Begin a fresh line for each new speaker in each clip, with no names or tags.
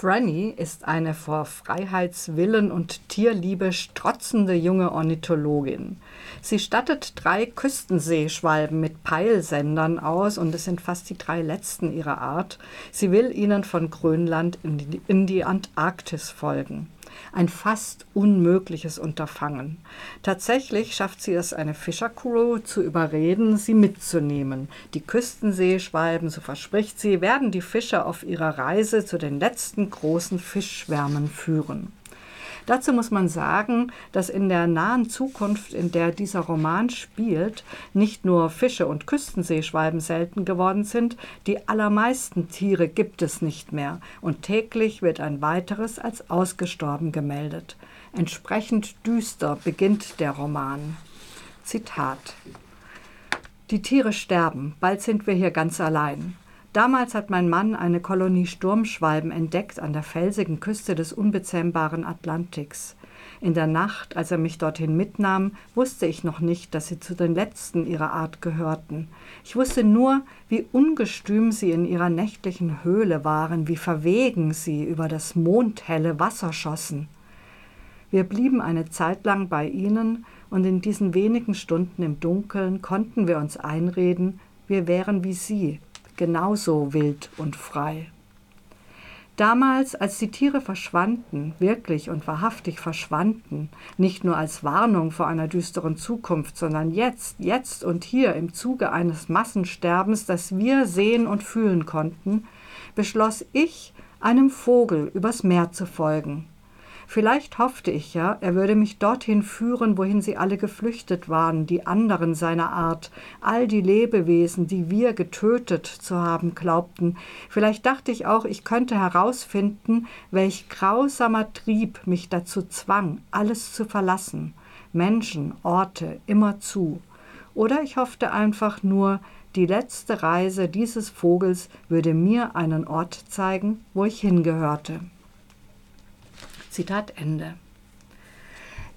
Franny ist eine vor Freiheitswillen und Tierliebe strotzende junge Ornithologin. Sie stattet drei Küstenseeschwalben mit Peilsendern aus und es sind fast die drei letzten ihrer Art. Sie will ihnen von Grönland in die, in die Antarktis folgen ein fast unmögliches Unterfangen. Tatsächlich schafft sie es, eine Fischercrew zu überreden, sie mitzunehmen. Die Küstenseeschwalben, so verspricht sie, werden die Fischer auf ihrer Reise zu den letzten großen Fischschwärmen führen. Dazu muss man sagen, dass in der nahen Zukunft, in der dieser Roman spielt, nicht nur Fische und Küstenseeschwalben selten geworden sind, die allermeisten Tiere gibt es nicht mehr und täglich wird ein weiteres als ausgestorben gemeldet. Entsprechend düster beginnt der Roman. Zitat Die Tiere sterben, bald sind wir hier ganz allein. Damals hat mein Mann eine Kolonie Sturmschwalben entdeckt an der felsigen Küste des unbezähmbaren Atlantiks. In der Nacht, als er mich dorthin mitnahm, wusste ich noch nicht, dass sie zu den letzten ihrer Art gehörten. Ich wusste nur, wie ungestüm sie in ihrer nächtlichen Höhle waren, wie verwegen sie über das mondhelle Wasser schossen. Wir blieben eine Zeit lang bei ihnen, und in diesen wenigen Stunden im Dunkeln konnten wir uns einreden, wir wären wie sie, genauso wild und frei. Damals, als die Tiere verschwanden, wirklich und wahrhaftig verschwanden, nicht nur als Warnung vor einer düsteren Zukunft, sondern jetzt, jetzt und hier im Zuge eines Massensterbens, das wir sehen und fühlen konnten, beschloss ich, einem Vogel übers Meer zu folgen, Vielleicht hoffte ich ja, er würde mich dorthin führen, wohin sie alle geflüchtet waren, die anderen seiner Art, all die Lebewesen, die wir getötet zu haben glaubten. Vielleicht dachte ich auch, ich könnte herausfinden, welch grausamer Trieb mich dazu zwang, alles zu verlassen, Menschen, Orte, immerzu. Oder ich hoffte einfach nur, die letzte Reise dieses Vogels würde mir einen Ort zeigen, wo ich hingehörte. Zitat Ende.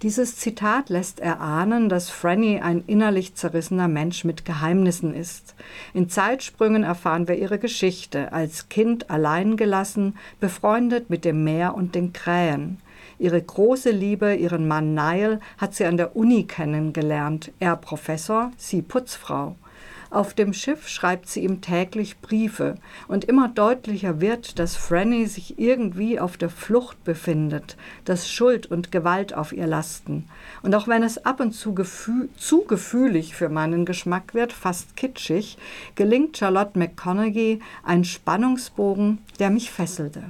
Dieses Zitat lässt erahnen, dass Franny ein innerlich zerrissener Mensch mit Geheimnissen ist. In Zeitsprüngen erfahren wir ihre Geschichte, als Kind allein gelassen, befreundet mit dem Meer und den Krähen. Ihre große Liebe, ihren Mann Niall, hat sie an der Uni kennengelernt, er Professor, sie Putzfrau. Auf dem Schiff schreibt sie ihm täglich Briefe und immer deutlicher wird, dass Franny sich irgendwie auf der Flucht befindet, dass Schuld und Gewalt auf ihr lasten. Und auch wenn es ab und zu gefü zu gefühlig für meinen Geschmack wird, fast kitschig, gelingt Charlotte McConaughey ein Spannungsbogen, der mich fesselte.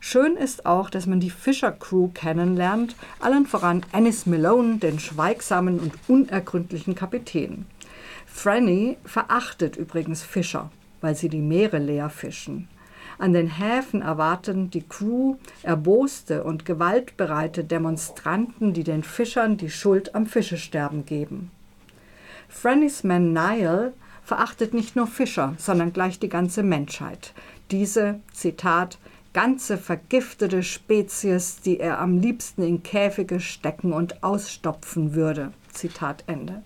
Schön ist auch, dass man die Fischer Crew kennenlernt, allen voran Ennis Malone, den schweigsamen und unergründlichen Kapitän. Franny verachtet übrigens Fischer, weil sie die Meere leer fischen. An den Häfen erwarten die Crew erboste und gewaltbereite Demonstranten, die den Fischern die Schuld am Fischesterben geben. Frannys Man Nile verachtet nicht nur Fischer, sondern gleich die ganze Menschheit. Diese, Zitat, ganze vergiftete Spezies, die er am liebsten in Käfige stecken und ausstopfen würde. Zitat Ende.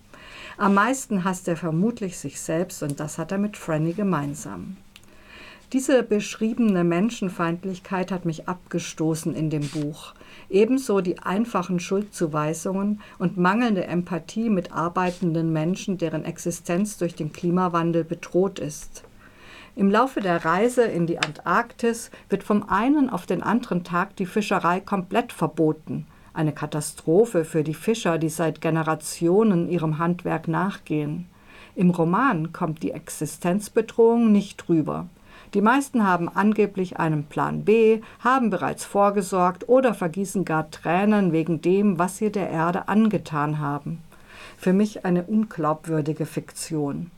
Am meisten hasst er vermutlich sich selbst und das hat er mit Franny gemeinsam. Diese beschriebene Menschenfeindlichkeit hat mich abgestoßen in dem Buch. Ebenso die einfachen Schuldzuweisungen und mangelnde Empathie mit arbeitenden Menschen, deren Existenz durch den Klimawandel bedroht ist. Im Laufe der Reise in die Antarktis wird vom einen auf den anderen Tag die Fischerei komplett verboten eine Katastrophe für die Fischer, die seit Generationen ihrem Handwerk nachgehen. Im Roman kommt die Existenzbedrohung nicht rüber. Die meisten haben angeblich einen Plan B, haben bereits vorgesorgt oder vergießen gar Tränen wegen dem, was sie der Erde angetan haben. Für mich eine unglaubwürdige Fiktion.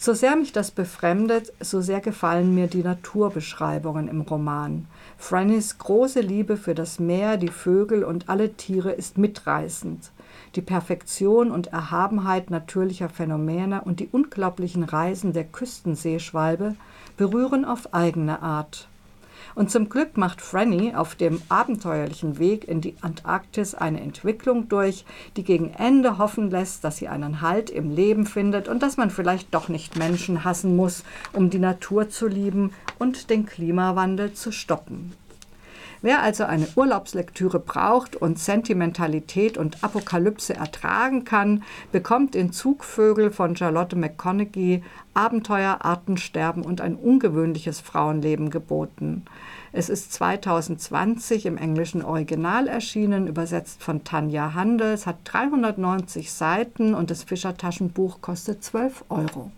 So sehr mich das befremdet, so sehr gefallen mir die Naturbeschreibungen im Roman. Frannys große Liebe für das Meer, die Vögel und alle Tiere ist mitreißend. Die Perfektion und Erhabenheit natürlicher Phänomene und die unglaublichen Reisen der Küstenseeschwalbe berühren auf eigene Art. Und zum Glück macht Franny auf dem abenteuerlichen Weg in die Antarktis eine Entwicklung durch, die gegen Ende hoffen lässt, dass sie einen Halt im Leben findet und dass man vielleicht doch nicht Menschen hassen muss, um die Natur zu lieben und den Klimawandel zu stoppen. Wer also eine Urlaubslektüre braucht und Sentimentalität und Apokalypse ertragen kann, bekommt in Zugvögel von Charlotte McConaughey Abenteuer, Artensterben und ein ungewöhnliches Frauenleben geboten. Es ist 2020 im englischen Original erschienen, übersetzt von Tanja Handel. Es hat 390 Seiten und das Fischertaschenbuch kostet 12 Euro.